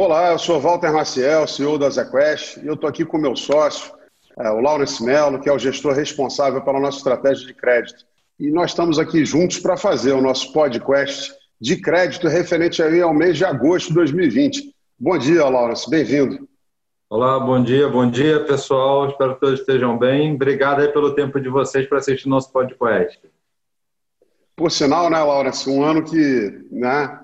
Olá, eu sou Walter Maciel, CEO da ZQuest, e eu estou aqui com o meu sócio, é, o Laurence Mello, que é o gestor responsável pela nossa estratégia de crédito. E nós estamos aqui juntos para fazer o nosso podcast de crédito referente aí ao mês de agosto de 2020. Bom dia, Laurence, bem-vindo. Olá, bom dia, bom dia, pessoal. Espero que todos estejam bem. Obrigado aí pelo tempo de vocês para assistir nosso podcast. Por sinal, né, Laurence, um ano que, né,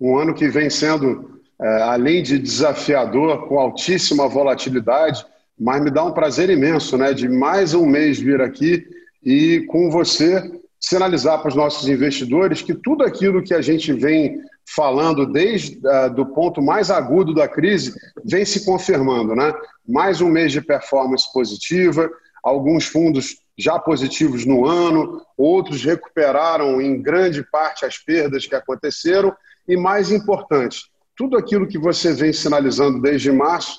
um ano que vem sendo, além de desafiador, com altíssima volatilidade, mas me dá um prazer imenso, né, de mais um mês vir aqui e com você sinalizar para os nossos investidores que tudo aquilo que a gente vem falando desde uh, do ponto mais agudo da crise vem se confirmando, né? Mais um mês de performance positiva, alguns fundos já positivos no ano, outros recuperaram em grande parte as perdas que aconteceram e mais importante, tudo aquilo que você vem sinalizando desde março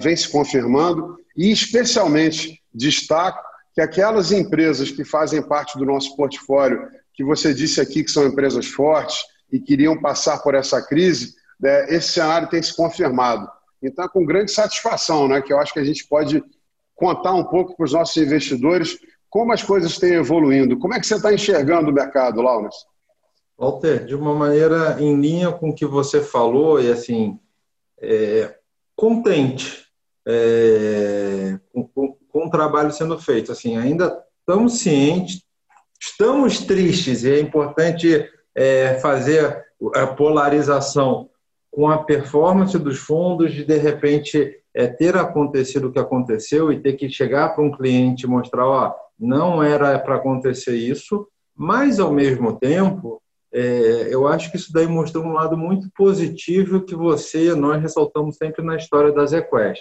vem se confirmando e especialmente destaco que aquelas empresas que fazem parte do nosso portfólio, que você disse aqui que são empresas fortes e queriam passar por essa crise, né, esse cenário tem se confirmado. Então, é com grande satisfação, né, que eu acho que a gente pode contar um pouco para os nossos investidores como as coisas têm evoluindo. Como é que você está enxergando o mercado, Launas? Walter, de uma maneira em linha com o que você falou, e assim, é, contente é, com, com o trabalho sendo feito. Assim, ainda estamos cientes, estamos tristes, e é importante é, fazer a polarização com a performance dos fundos, de de repente é, ter acontecido o que aconteceu e ter que chegar para um cliente e mostrar, ó, não era para acontecer isso, mas ao mesmo tempo, é, eu acho que isso daí mostrou um lado muito positivo que você, nós ressaltamos sempre na história da ZQuest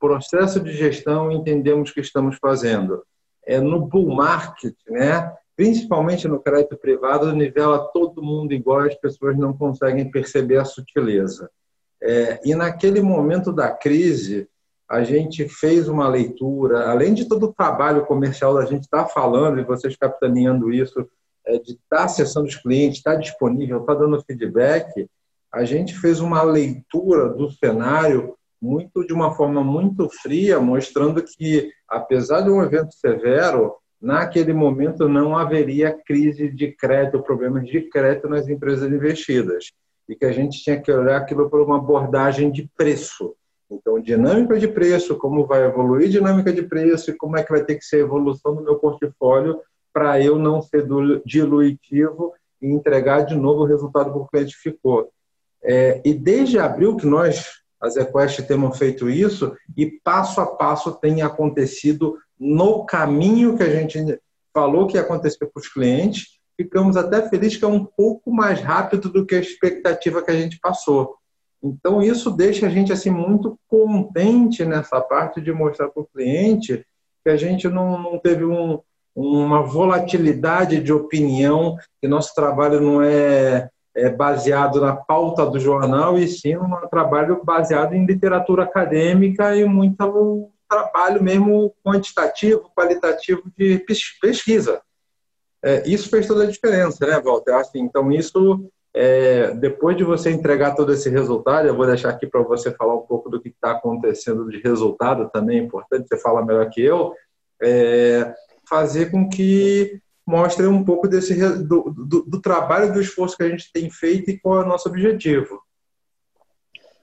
processo de gestão entendemos que estamos fazendo. É no bull market, né? principalmente no crédito privado, nivela todo mundo igual, as pessoas não conseguem perceber a sutileza. É, e naquele momento da crise, a gente fez uma leitura, além de todo o trabalho comercial da gente estar tá falando e vocês capitaneando isso, de estar tá acessando os clientes, estar tá disponível, estar tá dando feedback, a gente fez uma leitura do cenário muito de uma forma muito fria, mostrando que, apesar de um evento severo, naquele momento não haveria crise de crédito, problemas de crédito nas empresas investidas. E que a gente tinha que olhar aquilo por uma abordagem de preço. Então, dinâmica de preço, como vai evoluir dinâmica de preço e como é que vai ter que ser a evolução do meu portfólio para eu não ser diluitivo e entregar de novo o resultado que o cliente ficou. É, e desde abril que nós as EQuest temos feito isso e passo a passo tem acontecido no caminho que a gente falou que ia acontecer para os clientes. Ficamos até felizes que é um pouco mais rápido do que a expectativa que a gente passou. Então isso deixa a gente assim muito contente nessa parte de mostrar para o cliente que a gente não, não teve um, uma volatilidade de opinião, que nosso trabalho não é é, baseado na pauta do jornal, e sim um trabalho baseado em literatura acadêmica e muito trabalho mesmo quantitativo, qualitativo de pesquisa. É, isso fez toda a diferença, né, Walter? Assim, então, isso, é, depois de você entregar todo esse resultado, eu vou deixar aqui para você falar um pouco do que está acontecendo de resultado também, é importante, você fala melhor que eu, é, fazer com que mostra um pouco desse do, do, do trabalho do esforço que a gente tem feito e qual é o nosso objetivo.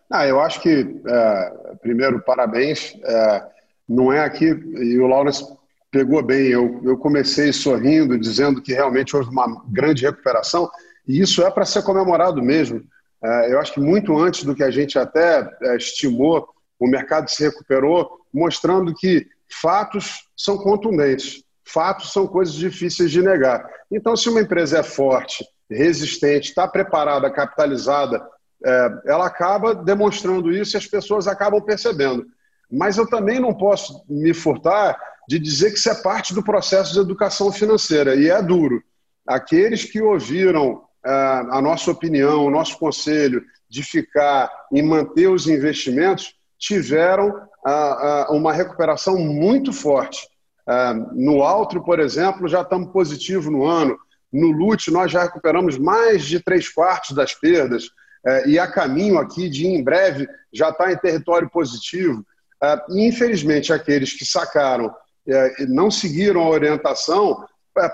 Ah, eu acho que, é, primeiro, parabéns. É, não é aqui, e o Lawrence pegou bem, eu, eu comecei sorrindo, dizendo que realmente houve uma grande recuperação, e isso é para ser comemorado mesmo. É, eu acho que muito antes do que a gente até é, estimou, o mercado se recuperou, mostrando que fatos são contundentes fatos são coisas difíceis de negar. Então, se uma empresa é forte, resistente, está preparada, capitalizada, é, ela acaba demonstrando isso e as pessoas acabam percebendo. Mas eu também não posso me furtar de dizer que isso é parte do processo de educação financeira, e é duro. Aqueles que ouviram é, a nossa opinião, o nosso conselho de ficar e manter os investimentos, tiveram uma recuperação muito forte. É, no Altro, por exemplo, já estamos positivo no ano. No LUT, nós já recuperamos mais de três quartos das perdas. é, e a caminho aqui de, em breve, já está em território positivo. É, e, infelizmente, aqueles que sacaram é, não seguiram a orientação,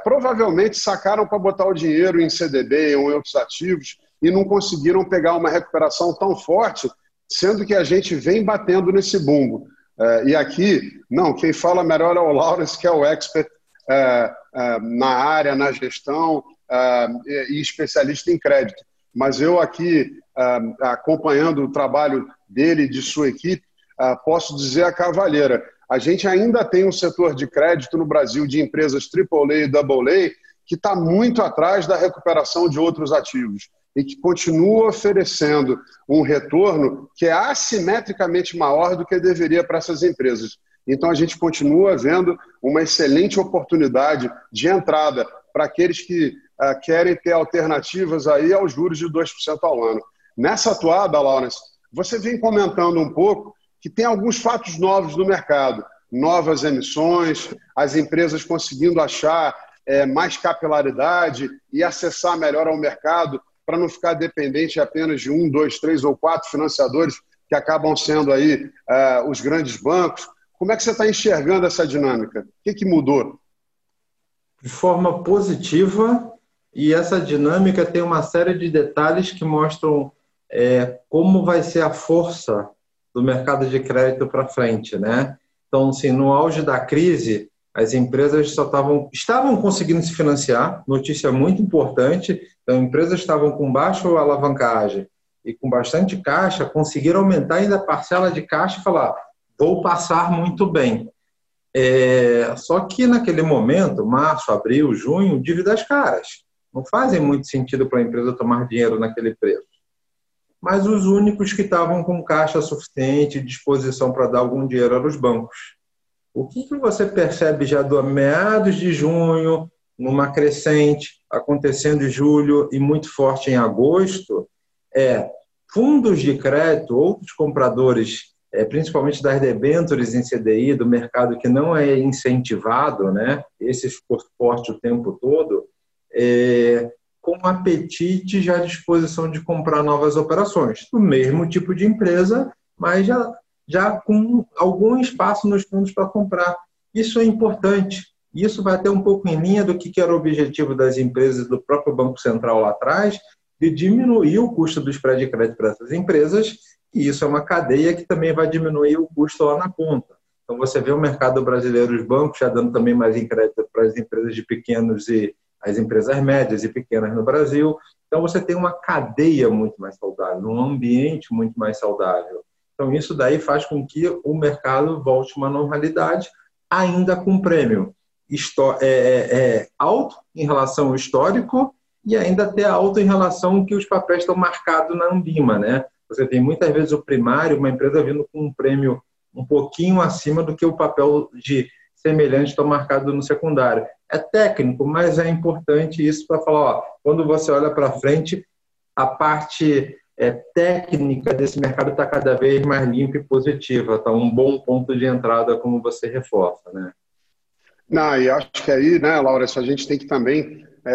provavelmente sacaram para botar o dinheiro em CDB ou em outros ativos e não conseguiram pegar uma recuperação tão forte, sendo que a gente vem batendo nesse bumbo. É, e aqui, não, quem fala melhor é o Lawrence, que é o expert é, é, na área, na gestão e especialista em crédito. Mas eu aqui, acompanhando o trabalho dele e de sua equipe, posso dizer a cavalheira, a gente ainda tem um setor de crédito no Brasil de empresas AAA e AA que está muito atrás da recuperação de outros ativos e que continua oferecendo um retorno que é assimetricamente maior do que deveria para essas empresas. Então, a gente continua vendo uma excelente oportunidade de entrada para aqueles que uh, querem ter alternativas aí aos juros de 2% ao ano. Nessa atuada, Lawrence, você vem comentando um pouco que tem alguns fatos novos no mercado, novas emissões, as empresas conseguindo achar é, mais capilaridade e acessar melhor ao mercado para não ficar dependente apenas de um, dois, três ou quatro financiadores que acabam sendo aí uh, os grandes bancos. Como é que você está enxergando essa dinâmica? O que, que mudou? De forma positiva, e essa dinâmica tem uma série de detalhes que mostram é, como vai ser a força do mercado de crédito para frente, né? Então, assim, no auge da crise, as empresas só estavam estavam conseguindo se financiar, notícia muito importante. Então, empresas estavam com baixa alavancagem e com bastante caixa, conseguiram aumentar ainda a parcela de caixa e falar: vou passar muito bem. É, só que naquele momento, março, abril, junho, dívidas caras. Não fazem muito sentido para a empresa tomar dinheiro naquele preço. Mas os únicos que estavam com caixa suficiente disposição para dar algum dinheiro eram os bancos. O que, que você percebe já do meados de junho, numa crescente, acontecendo em julho e muito forte em agosto, é fundos de crédito, outros compradores, é, principalmente das debêntures em CDI, do mercado que não é incentivado, né, esse ficou forte o tempo todo, é, com apetite já à disposição de comprar novas operações, do mesmo tipo de empresa, mas já já com algum espaço nos fundos para comprar. Isso é importante. Isso vai ter um pouco em linha do que era o objetivo das empresas do próprio Banco Central lá atrás, de diminuir o custo do spread de crédito para essas empresas, e isso é uma cadeia que também vai diminuir o custo lá na ponta. Então, você vê o mercado brasileiro, os bancos já dando também mais em crédito para as empresas de pequenos e as empresas médias e pequenas no Brasil. Então, você tem uma cadeia muito mais saudável, um ambiente muito mais saudável. Então, isso daí faz com que o mercado volte uma normalidade, ainda com prêmio é, é, é, alto em relação ao histórico e ainda até alto em relação ao que os papéis estão marcados na Ambima. Né? Você tem muitas vezes o primário, uma empresa vindo com um prêmio um pouquinho acima do que o papel de semelhante está marcado no secundário. É técnico, mas é importante isso para falar, ó, quando você olha para frente, a parte é, técnica desse mercado está cada vez mais limpa e positiva. Está um bom ponto de entrada, como você reforça, né? Não, e acho que aí, né, Laura, a gente tem que também é,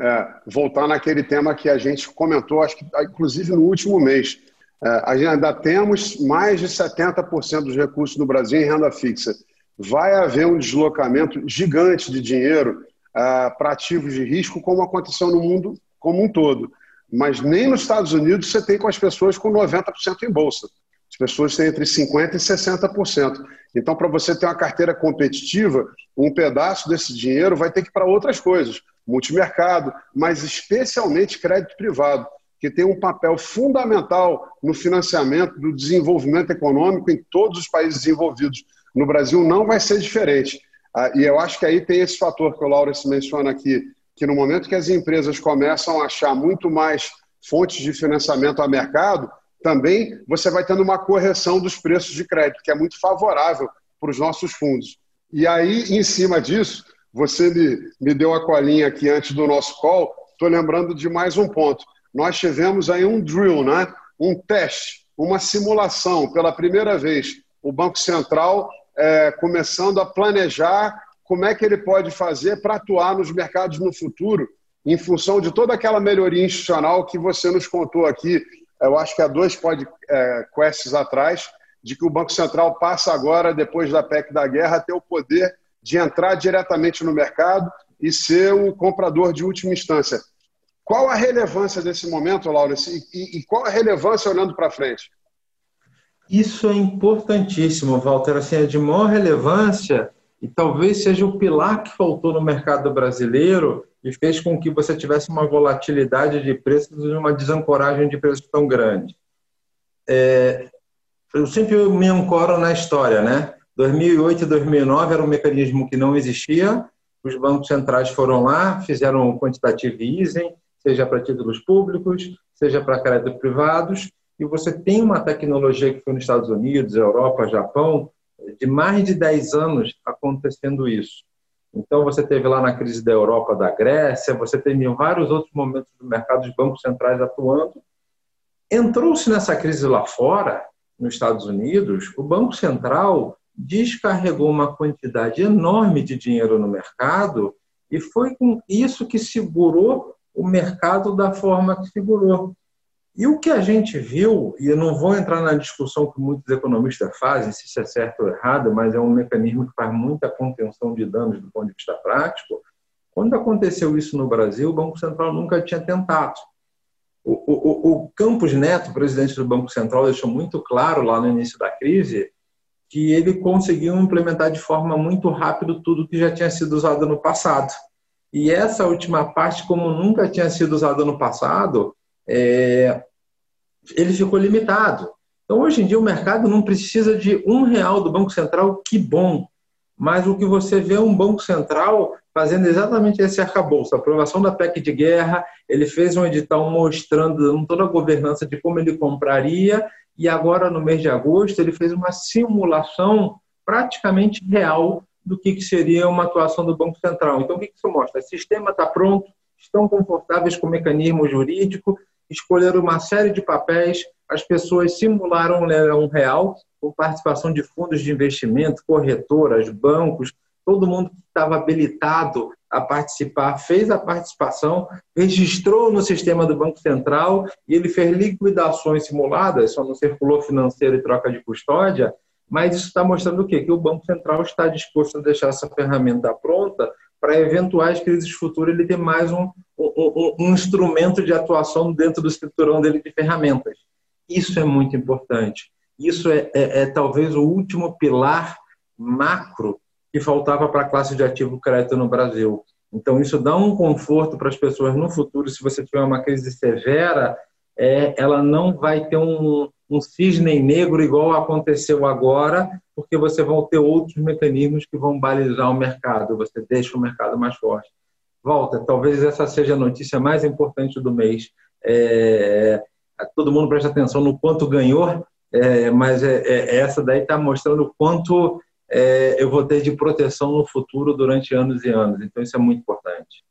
é, voltar naquele tema que a gente comentou, acho que inclusive no último mês. É, ainda temos mais de 70% dos recursos no Brasil em renda fixa. Vai haver um deslocamento gigante de dinheiro é, para ativos de risco, como aconteceu no mundo como um todo. Mas nem nos Estados Unidos você tem com as pessoas com 90% em bolsa. As pessoas têm entre 50% e 60%. Então, para você ter uma carteira competitiva, um pedaço desse dinheiro vai ter que ir para outras coisas, multimercado, mas especialmente crédito privado, que tem um papel fundamental no financiamento do desenvolvimento econômico em todos os países desenvolvidos. No Brasil não vai ser diferente. Ah, e eu acho que aí tem esse fator que o Laurence menciona aqui, que no momento que as empresas começam a achar muito mais fontes de financiamento a mercado, também você vai tendo uma correção dos preços de crédito, que é muito favorável para os nossos fundos. E aí, em cima disso, você me, me deu a colinha aqui antes do nosso call, estou lembrando de mais um ponto. Nós tivemos aí um drill, né? um teste, uma simulação, pela primeira vez, o Banco Central é, começando a planejar como é que ele pode fazer para atuar nos mercados no futuro, em função de toda aquela melhoria institucional que você nos contou aqui eu acho que há dois podcasts atrás, de que o Banco Central passa agora, depois da PEC da guerra, a ter o poder de entrar diretamente no mercado e ser o comprador de última instância. Qual a relevância desse momento, Laura? E, e qual a relevância olhando para frente? Isso é importantíssimo, Walter. Assim, é de maior relevância e talvez seja o pilar que faltou no mercado brasileiro e fez com que você tivesse uma volatilidade de preços e uma desancoragem de preços tão grande. É, eu sempre me ancoro na história, né? 2008 e 2009 era um mecanismo que não existia, os bancos centrais foram lá, fizeram um quantitative easing, seja para títulos públicos, seja para créditos privados, e você tem uma tecnologia que foi nos Estados Unidos, Europa, Japão, de mais de 10 anos acontecendo isso. Então, você teve lá na crise da Europa, da Grécia, você teve em vários outros momentos do mercado os bancos centrais atuando. Entrou-se nessa crise lá fora, nos Estados Unidos, o Banco Central descarregou uma quantidade enorme de dinheiro no mercado e foi com isso que segurou o mercado da forma que segurou. E o que a gente viu, e eu não vou entrar na discussão que muitos economistas fazem, se isso é certo ou errado, mas é um mecanismo que faz muita contenção de danos do ponto de vista prático. Quando aconteceu isso no Brasil, o Banco Central nunca tinha tentado. O, o, o Campos Neto, presidente do Banco Central, deixou muito claro lá no início da crise que ele conseguiu implementar de forma muito rápida tudo que já tinha sido usado no passado. E essa última parte, como nunca tinha sido usada no passado, é, ele ficou limitado. Então, hoje em dia, o mercado não precisa de um real do Banco Central, que bom. Mas o que você vê é um Banco Central fazendo exatamente esse arcabouço. A aprovação da PEC de guerra, ele fez um edital mostrando toda a governança de como ele compraria, e agora, no mês de agosto, ele fez uma simulação praticamente real do que seria uma atuação do Banco Central. Então, o que isso mostra? O sistema está pronto, estão confortáveis com o mecanismo jurídico, escolheram uma série de papéis, as pessoas simularam um leilão real, com participação de fundos de investimento, corretoras, bancos, todo mundo que estava habilitado a participar fez a participação, registrou no sistema do Banco Central e ele fez liquidações simuladas, só não circulou financeiro e troca de custódia, mas isso está mostrando o quê? Que o Banco Central está disposto a deixar essa ferramenta pronta para eventuais crises futuras ele ter mais um, um, um, instrumento de atuação dentro do escriturão dele de ferramentas. Isso é muito importante. Isso é, é, é talvez o último pilar macro que faltava para a classe de ativo crédito no Brasil. Então, isso dá um conforto para as pessoas no futuro. Se você tiver uma crise severa, é, ela não vai ter um, um cisne negro igual aconteceu agora, porque você vai ter outros mecanismos que vão balizar o mercado, você deixa o mercado mais forte. Volta, talvez essa seja a notícia mais importante do mês. É, todo mundo presta atenção no quanto ganhou, é, mas é, é essa daí está mostrando o quanto é, eu vou ter de proteção no futuro durante anos e anos. Então, isso é muito importante.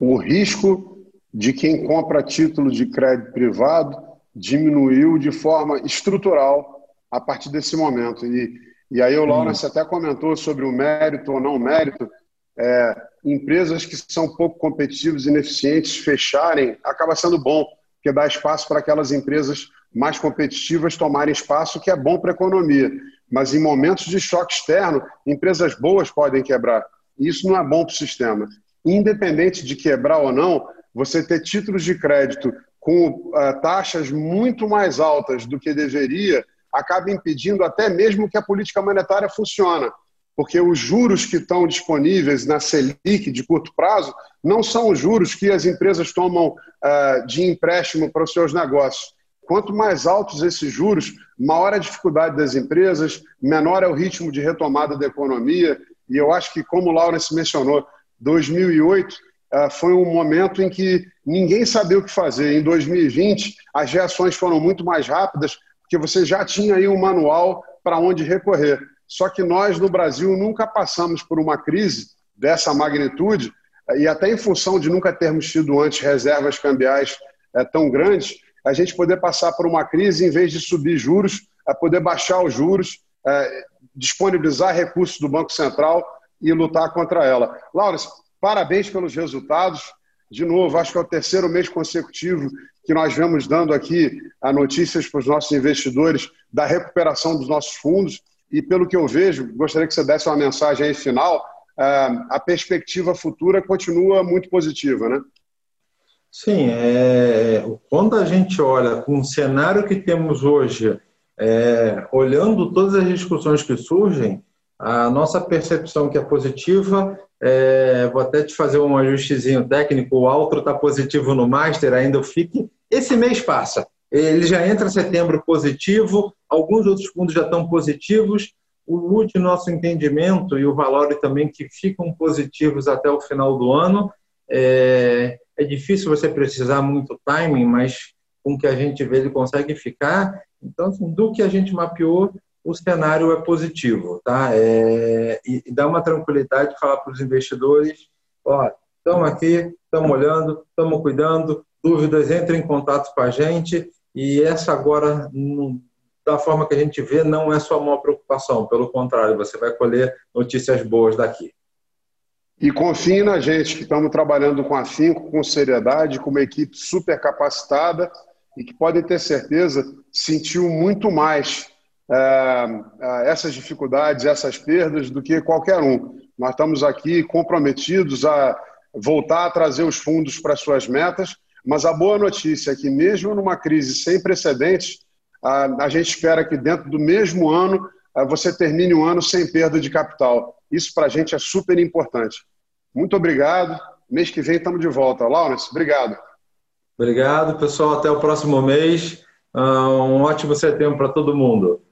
O risco de quem compra título de crédito privado diminuiu de forma estrutural a partir desse momento. E, e aí o Lawrence até comentou sobre o mérito ou não mérito. É, empresas que são pouco competitivas ineficientes fecharem acaba sendo bom, porque dá espaço para aquelas empresas mais competitivas tomarem espaço, que é bom para a economia. Mas em momentos de choque externo, empresas boas podem quebrar. E isso não é bom para o sistema. Independente de quebrar ou não, você ter títulos de crédito com uh, taxas muito mais altas do que deveria, acaba impedindo até mesmo que a política monetária funcione. Porque os juros que estão disponíveis na Selic de curto prazo não são os juros que as empresas tomam uh, de empréstimo para os seus negócios. Quanto mais altos esses juros, maior a dificuldade das empresas, menor é o ritmo de retomada da economia. E eu acho que, como o Laurence mencionou, 2008 ah, foi um momento em que ninguém sabia o que fazer. Em 2020, as reações foram muito mais rápidas, porque você já tinha aí um manual para onde recorrer. Só que nós, no Brasil, nunca passamos por uma crise dessa magnitude, e até em função de nunca termos tido antes reservas cambiais é, tão grandes, a gente poder passar por uma crise, em vez de subir juros, a poder baixar os juros, é, disponibilizar recursos do Banco Central e lutar contra ela. Laura, Parabéns pelos resultados. De novo, acho que é o terceiro mês consecutivo que nós vemos dando aqui a notícias para os nossos investidores da recuperação dos nossos fundos. E pelo que eu vejo, gostaria que você desse uma mensagem aí final. Ah, a perspectiva futura continua muito positiva, né? Sim, é, quando a gente olha com o cenário que temos hoje, é, olhando todas as discussões que surgem, a nossa percepção que é positiva, é, vou até te fazer um ajustezinho técnico, o outro está positivo no Master, ainda fique. Esse mês passa, ele já entra em setembro positivo, alguns outros fundos já estão positivos, o LUT, nosso entendimento, e o Valore também, que ficam positivos até o final do ano, é, é difícil você precisar muito timing, mas com o que a gente vê ele consegue ficar. Então, assim, do que a gente mapeou, o cenário é positivo, tá? É, e, e dá uma tranquilidade de falar para os investidores, ó, estamos aqui, estamos olhando, estamos cuidando, dúvidas, entrem em contato com a gente e essa agora, da forma que a gente vê, não é sua maior preocupação, pelo contrário, você vai colher notícias boas daqui. E confie na gente, que estamos trabalhando com afinco, com seriedade, com uma equipe super capacitada e que podem ter certeza sentiu muito mais é, é, essas dificuldades, essas perdas do que qualquer um. Nós estamos aqui comprometidos a voltar a trazer os fundos para suas metas, mas a boa notícia é que, mesmo numa crise sem precedentes, a, a gente espera que dentro do mesmo ano você termine um ano sem perda de capital. Isso para a gente é super importante. Muito obrigado. Mês que vem estamos de volta. Lawrence, obrigado. Obrigado, pessoal. Até o próximo mês. Ah, um ótimo setembro para todo mundo.